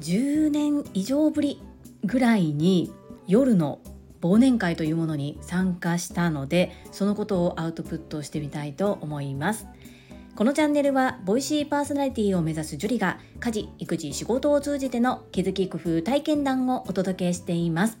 10年以上ぶりぐらいに夜の忘年会というものに参加したのでそのことをアウトプットしてみたいと思います。このチャンネルはボイシーパーソナリティを目指すジュリが家事育児仕事を通じての気づき工夫体験談をお届けしています。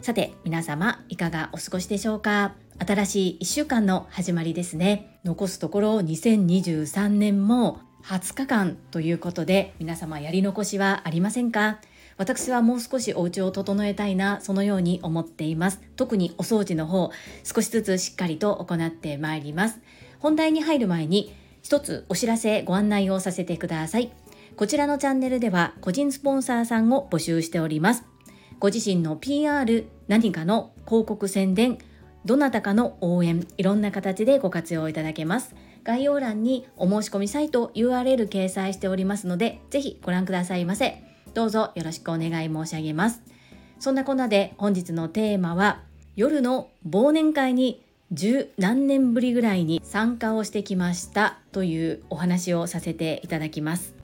さて皆様いかがお過ごしでしょうか？新しい1週間の始まりですね。残すところ2023年も20日間ということで皆様やり残しはありませんか？私はもう少しお家を整えたいなそのように思っています。特にお掃除の方少しずつしっかりと行ってまいります。本題に入る前に一つお知らせご案内をさせてください。こちらのチャンネルでは個人スポンサーさんを募集しております。ご自身の PR 何かの広告宣伝どなたかの応援いろんな形でご活用いただけます。概要欄にお申し込みサイト URL 掲載しておりますのでぜひご覧くださいませ。どうぞよろしくお願い申し上げます。そんなこんなで本日のテーマは夜の忘年会に十何年ぶりぐらいに参加をしてきましたというお話をさせていただきます。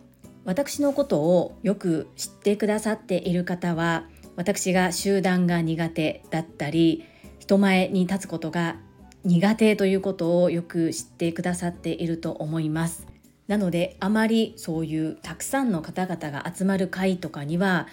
私のことをよく知ってくださっている方は私が集団が苦手だったり人前に立つことが苦手ということをよく知ってくださっていると思います。なのであまりそういうたくさんの方々が集まる会とかには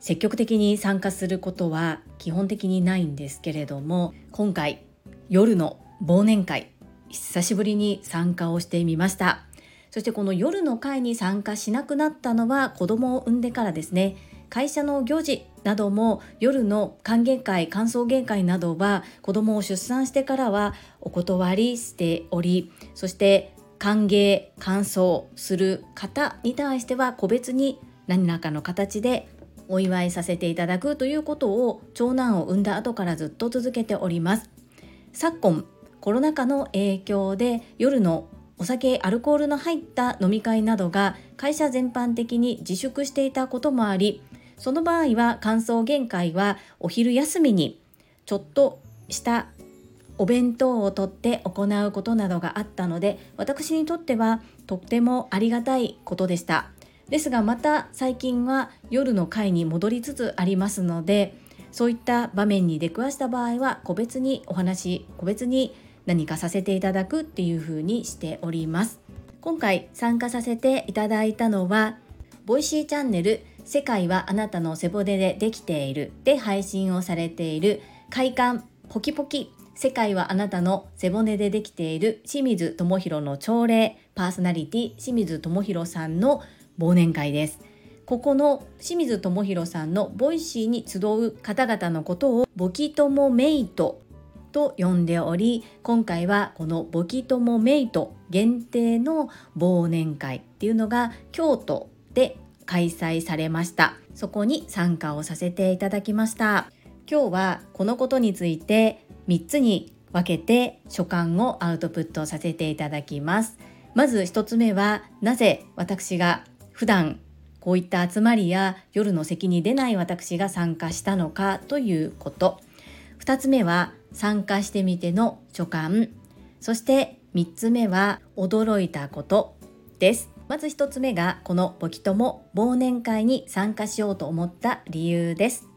積極的に参加することは基本的にないんですけれども今回夜の忘年会久しぶりに参加をしてみました。そしてこの夜の会に参加しなくなったのは子供を産んでからですね。会社の行事なども夜の歓迎会歓送迎会などは子供を出産してからはお断りしておりそして歓迎歓送する方に対しては個別に何らかの形でお祝いさせていただくということを長男を産んだ後からずっと続けております。昨今コロナ禍の影響で夜のお酒アルコールの入った飲み会などが会社全般的に自粛していたこともありその場合は歓送迎会はお昼休みにちょっとしたお弁当をとって行うことなどがあったので私にとってはとってもありがたいことでした。ですがまた最近は夜の会に戻りつつありますのでそういった場面に出くわした場合は個別にお話個別に何かさせていただくっていう風にしております。今回参加させていただいたのはボイシーチャンネル世界はあなたの背骨でできているで配信をされている快感ポキポキ世界はあなたの背骨でできている清水智弘の朝礼パーソナリティ清水智弘さんの忘年会です。ここの清水智弘さんのボイシーに集う方々のことをボキ友メイトと呼んでおり今回はこのボキ友メイト限定の忘年会っていうのが京都で開催されました。そこに参加をさせていただきました。今日はこのことについて3つに分けて所感をアウトプットさせていただきます。まず1つ目はなぜ私が普段こういった集まりや夜の席に出ない私が参加したのかということ。2つ目は参加してみての所感そして3つ目は驚いたことです。まず1つ目がこのボキとも忘年会に参加しようと思った理由です。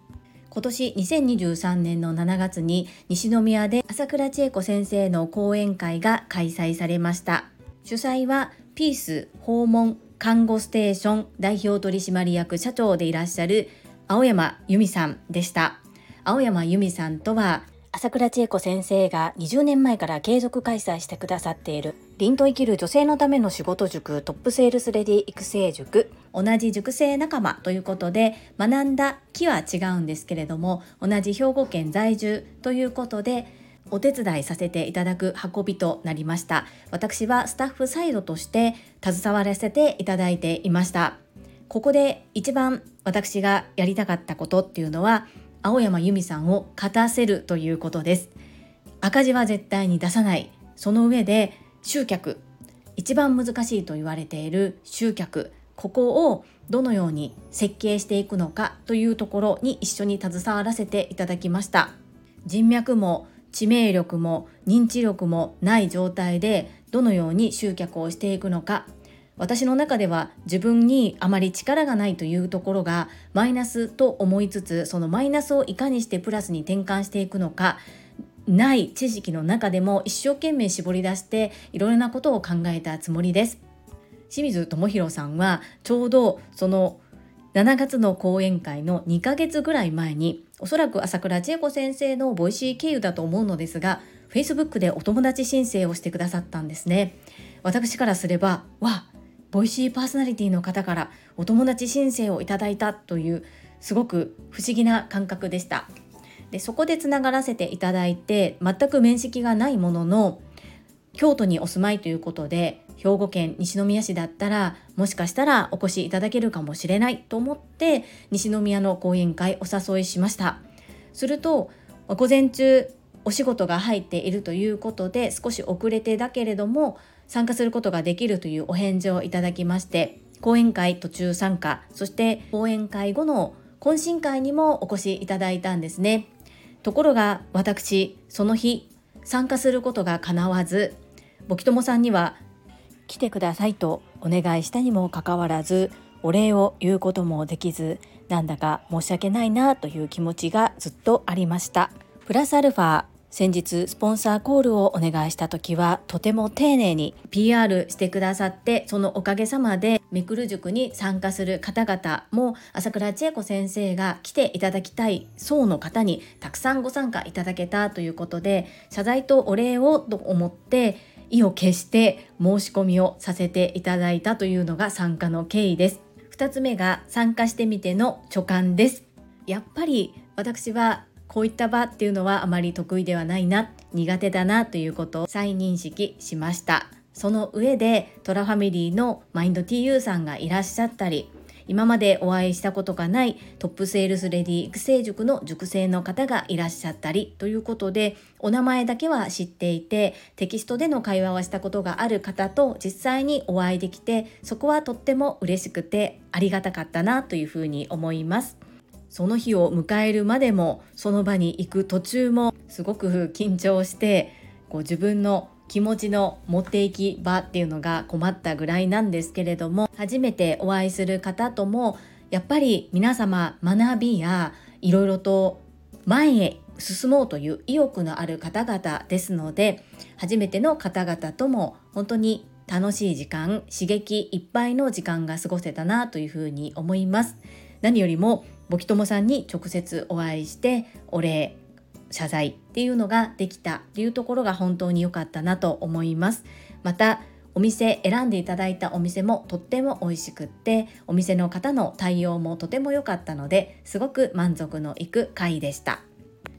今年2023年の7月に西宮で朝倉千恵子先生の講演会が開催されました。主催はピース訪問看護ステーション代表取締役社長でいらっしゃる青山由美さんでした。青山由美さんとは朝倉千恵子先生が20年前から継続開催してくださっている凛と生きる女性のための仕事塾トップセールスレディ育成塾同じ塾生仲間ということで学んだ木は違うんですけれども同じ兵庫県在住ということでお手伝いさせていただく運びとなりました。私はスタッフサイドとして携わらせていただいていました。ここで一番私がやりたかったことっていうのは青山由美さんを勝たせるということです。赤字は絶対に出さない。その上で集客。一番難しいと言われている集客。ここをどのように設計していくのかというところに一緒に携わらせていただきました。人脈も知名力も認知力もない状態でどのように集客をしていくのか。私の中では自分にあまり力がないというところがマイナスと思いつつそのマイナスをいかにしてプラスに転換していくのか。ない知識の中でも一生懸命絞り出していろいろなことを考えたつもりです。清水智弘さんはちょうどその7月の講演会の2ヶ月ぐらい前におそらく朝倉千恵子先生のボイシー経由だと思うのですが Facebook でお友達申請をしてくださったんですね。私からすればわボイシーパーソナリティの方からお友達申請をいただいたというすごく不思議な感覚でした。でそこでつながらせていただいて全く面識がないものの京都にお住まいということで兵庫県西宮市だったらもしかしたらお越しいただけるかもしれないと思って西宮の講演会お誘いしました。すると午前中お仕事が入っているということで少し遅れてだけれども参加することができるというお返事をいただきまして講演会途中参加そして講演会後の懇親会にもお越しいただいたんですね。ところが私その日参加することがかなわずぼきともさんには来てくださいとお願いしたにもかかわらずお礼を言うこともできずなんだか申し訳ないなという気持ちがずっとありました。プラスアルファ先日スポンサーコールをお願いした時はとても丁寧に PR してくださってそのおかげさまでめくる塾に参加する方々も朝倉千恵子先生が来ていただきたい層の方にたくさんご参加いただけたということで謝罪とお礼をと思って意を決して申し込みをさせていただいたというのが参加の経緯です。2つ目が参加してみての所感です。やっぱり私はこういった場っていうのはあまり得意ではないな苦手だなということを再認識しましたその上でトラファミリーのマインド TU さんがいらっしゃったり今までお会いしたことがないトップセールスレディ育成塾の塾生の方がいらっしゃったりということでお名前だけは知っていてテキストでの会話はしたことがある方と実際にお会いできてそこはとっても嬉しくてありがたかったなというふうに思います。その日を迎えるまでもその場に行く途中もすごく緊張してこう自分の気持ちの持っていき場っていうのが困ったぐらいなんですけれども初めてお会いする方ともやっぱり皆様学びやいろいろと前へ進もうという意欲のある方々ですので初めての方々とも本当に楽しい時間刺激いっぱいの時間が過ごせたなというふうに思います。何よりもボキトモさんに直接お会いしてお礼謝罪っていうのができたっていうところが本当に良かったなと思います。またお店選んでいただいたお店もとっても美味しくってお店の方の対応もとても良かったのですごく満足のいく回でした。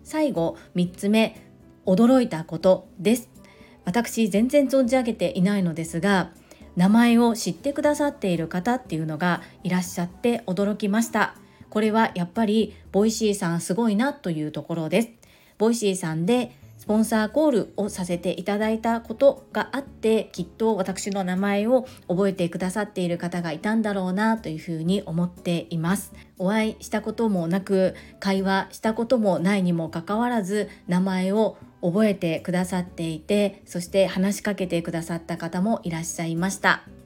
最後3つ目驚いたことです。私全然存じ上げていないのですが名前を知ってくださっている方っていうのがいらっしゃって驚きました。これはやっぱりボイシーさんすごいなというところです。ボイシーさんでスポンサーコールをさせていただいたことがあってきっと私の名前を覚えてくださっている方がいたんだろうなというふうに思っています。お会いしたこともなく会話したこともないにもかかわらず名前を覚えてくださっていてそして話しかけてくださった方もいらっしゃいました。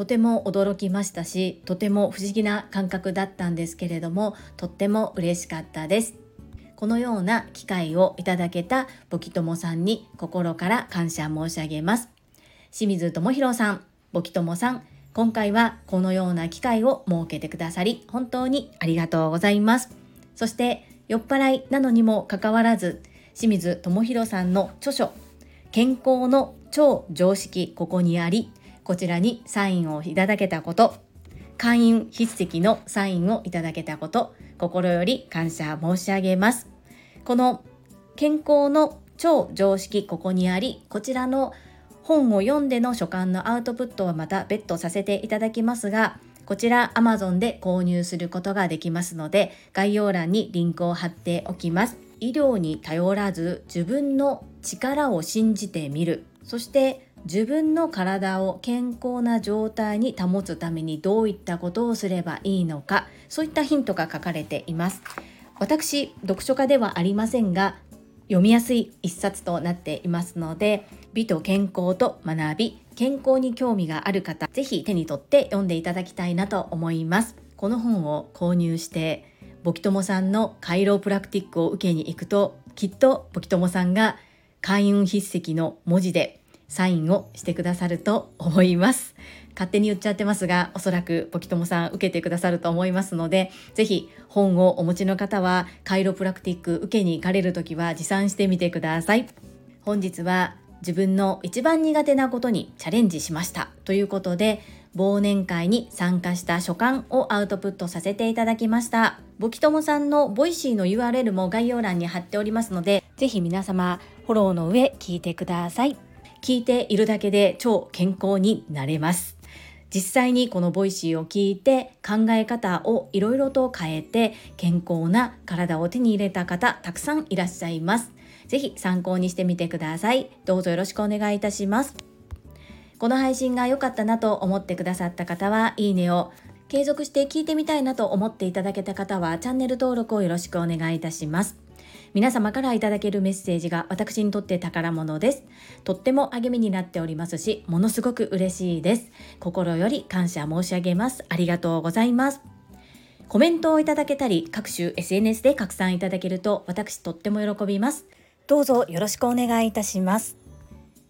とても驚きましたしとても不思議な感覚だったんですけれどもとっても嬉しかったです。このような機会をいただけたボキトモさんに心から感謝申し上げます。清水智弘さんボキトモさん今回はこのような機会を設けてくださり本当にありがとうございます。そして酔っ払いなのにもかかわらず清水智弘さんの著書健康の超常識ここにありこちらにサインをいただけたこと。会員筆跡のサインをいただけたこと。心より感謝申し上げます。この健康の超常識ここにありこちらの本を読んでの書簡のアウトプットはまた別途させていただきますがこちら Amazon で購入することができますので概要欄にリンクを貼っておきます。医療に頼らず自分の力を信じてみる。そして自分の体を健康な状態に保つためにどういったことをすればいいのかそういったヒントが書かれています。私読書家ではありませんが読みやすい一冊となっていますので美と健康と学び健康に興味がある方ぜひ手に取って読んでいただきたいなと思います。この本を購入してボキトモさんのカイロプラクティックを受けに行くときっとボキトモさんが開運筆跡の文字でサインをしてくださると思います。勝手に言っちゃってますがおそらくボキトモさん受けてくださると思いますのでぜひ本をお持ちの方はカイロプラクティック受けに行かれる時は持参してみてください。本日は自分の一番苦手なことにチャレンジしました。ということで忘年会に参加した所感をアウトプットさせていただきました。ボキトモさんのボイシーの URL も概要欄に貼っておりますのでぜひ皆様フォローの上聞いてください。聞いているだけで超健康になれます実際にこのボイシーを聞いて考え方をいろいろと変えて健康な体を手に入れた方たくさんいらっしゃいますぜひ参考にしてみてください。どうぞよろしくお願いいたします。この配信が良かったなと思ってくださった方は、いいねを。継続して聞いてみたいなと思っていただけた方は、チャンネル登録をよろしくお願いいたします。皆様からいただけるメッセージが私にとって宝物です。とっても励みになっておりますし、ものすごく嬉しいです。心より感謝申し上げます。ありがとうございます。コメントをいただけたり、各種 SNS で拡散いただけると私とっても喜びます。どうぞよろしくお願いいたします。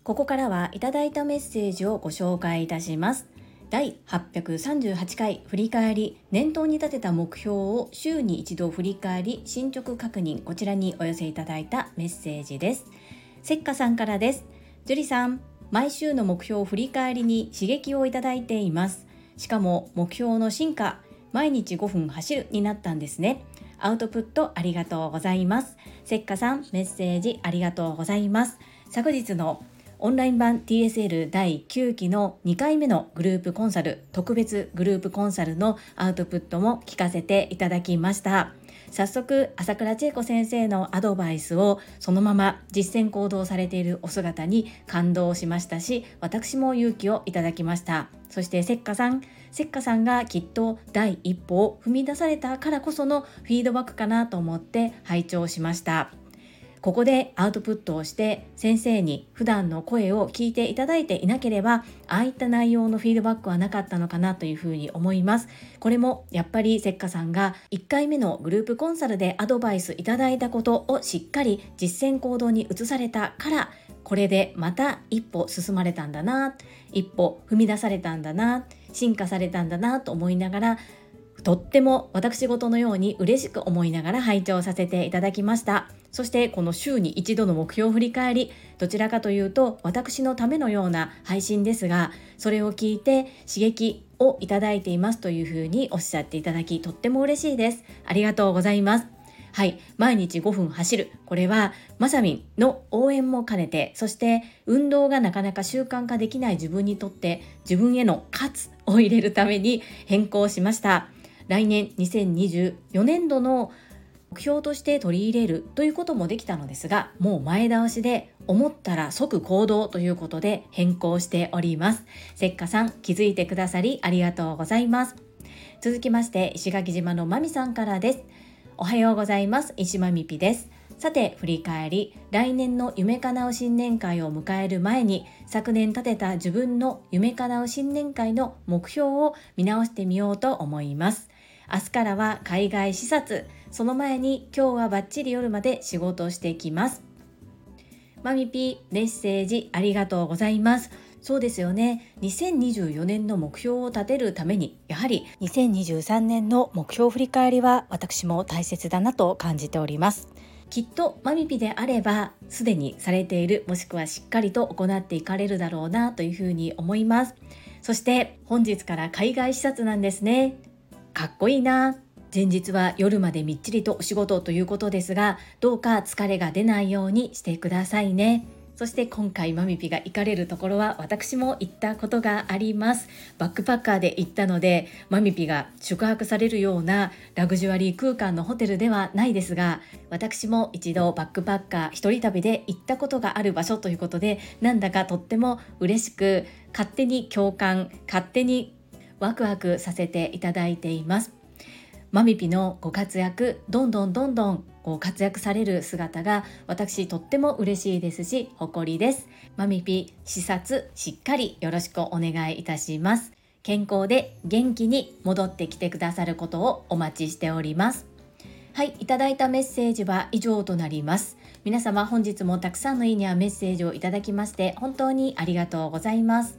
ここからはいただいたメッセージをご紹介いたします。第838回振り返り念頭に立てた目標を週に一度振り返り進捗確認こちらにお寄せいただいたメッセージです。せっかさんからです。樹里さん、毎週の目標振り返りに刺激をいただいています。しかも目標の進化、毎日5分走るになったんですね。アウトプットありがとうございます。せっかさん、メッセージありがとうございます。昨日のオンライン版 TSL 第9期の2回目のグループコンサル、特別グループコンサルのアウトプットも聞かせていただきました。早速朝倉千恵子先生のアドバイスをそのまま実践行動されているお姿に感動しましたし私も勇気をいただきました。そしてせっかさん。せっかさんがきっと第一歩を踏み出されたからこそのフィードバックかなと思って拝聴しました。ここでアウトプットをして先生に普段の声を聞いていただいていなければああいった内容のフィードバックはなかったのかなというふうに思います。これもやっぱりせっかさんが1回目のグループコンサルでアドバイスいただいたことをしっかり実践行動に移されたからこれでまた一歩進まれたんだな一歩踏み出されたんだな進化されたんだなと思いながらとっても私事のように嬉しく思いながら拝聴させていただきましたそしてこの週に一度の目標を振り返りどちらかというと私のためのような配信ですがそれを聞いて刺激をいただいていますというふうにおっしゃっていただきとっても嬉しいですありがとうございますはい。毎日5分走る。これは、まさみんの応援も兼ねて、そして運動がなかなか習慣化できない自分にとって、自分への勝つを入れるために変更しました。来年2024年度の目標として取り入れるということもできたのですがもう前倒しで思ったら即行動ということで変更しております。せっかさん気づいてくださりありがとうございます。続きまして石垣島のまみさんからです。おはようございます。石まみぴです。さて振り返り。来年の夢かなう新年会を迎える前に昨年立てた自分の夢かなう新年会の目標を見直してみようと思います。明日からは海外視察。その前に今日はバッチリ夜まで仕事をしていきます。マミピメッセージありがとうございます。そうですよね。2024年の目標を立てるためにやはり2023年の目標振り返りは私も大切だなと感じております。きっとマミピであればすでにされているもしくはしっかりと行っていかれるだろうなというふうに思います。そして本日から海外視察なんですね。かっこいいな。前日は夜までみっちりとお仕事ということですがどうか疲れが出ないようにしてくださいね。そして今回マミピが行かれるところは私も行ったことがあります。バックパッカーで行ったのでマミピが宿泊されるようなラグジュアリー空間のホテルではないですが私も一度バックパッカー一人旅で行ったことがある場所ということでなんだかとっても嬉しく勝手に共感勝手にワクワクさせていただいています。マミピのご活躍どんどんどんどんご活躍される姿が私とっても嬉しいですし誇りです。マミピ視察しっかりよろしくお願いいたします。健康で元気に戻ってきてくださることをお待ちしております。はいいただいたメッセージは以上となります。皆様本日もたくさんのいいねやメッセージをいただきまして本当にありがとうございます。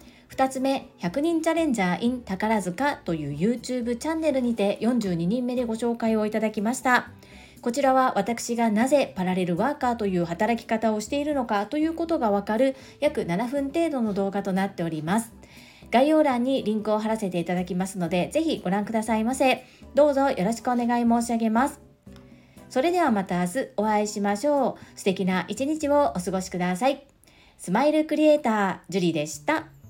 2つ目、100人チャレンジャー in 宝塚という YouTube チャンネルにて42人目でご紹介をいただきました。こちらは私がなぜパラレルワーカーという働き方をしているのかということがわかる約7分程度の動画となっております。概要欄にリンクを貼らせていただきますので、ぜひご覧くださいませ。どうぞよろしくお願い申し上げます。それではまた明日お会いしましょう。素敵な一日をお過ごしください。スマイルクリエイター、ジュリでした。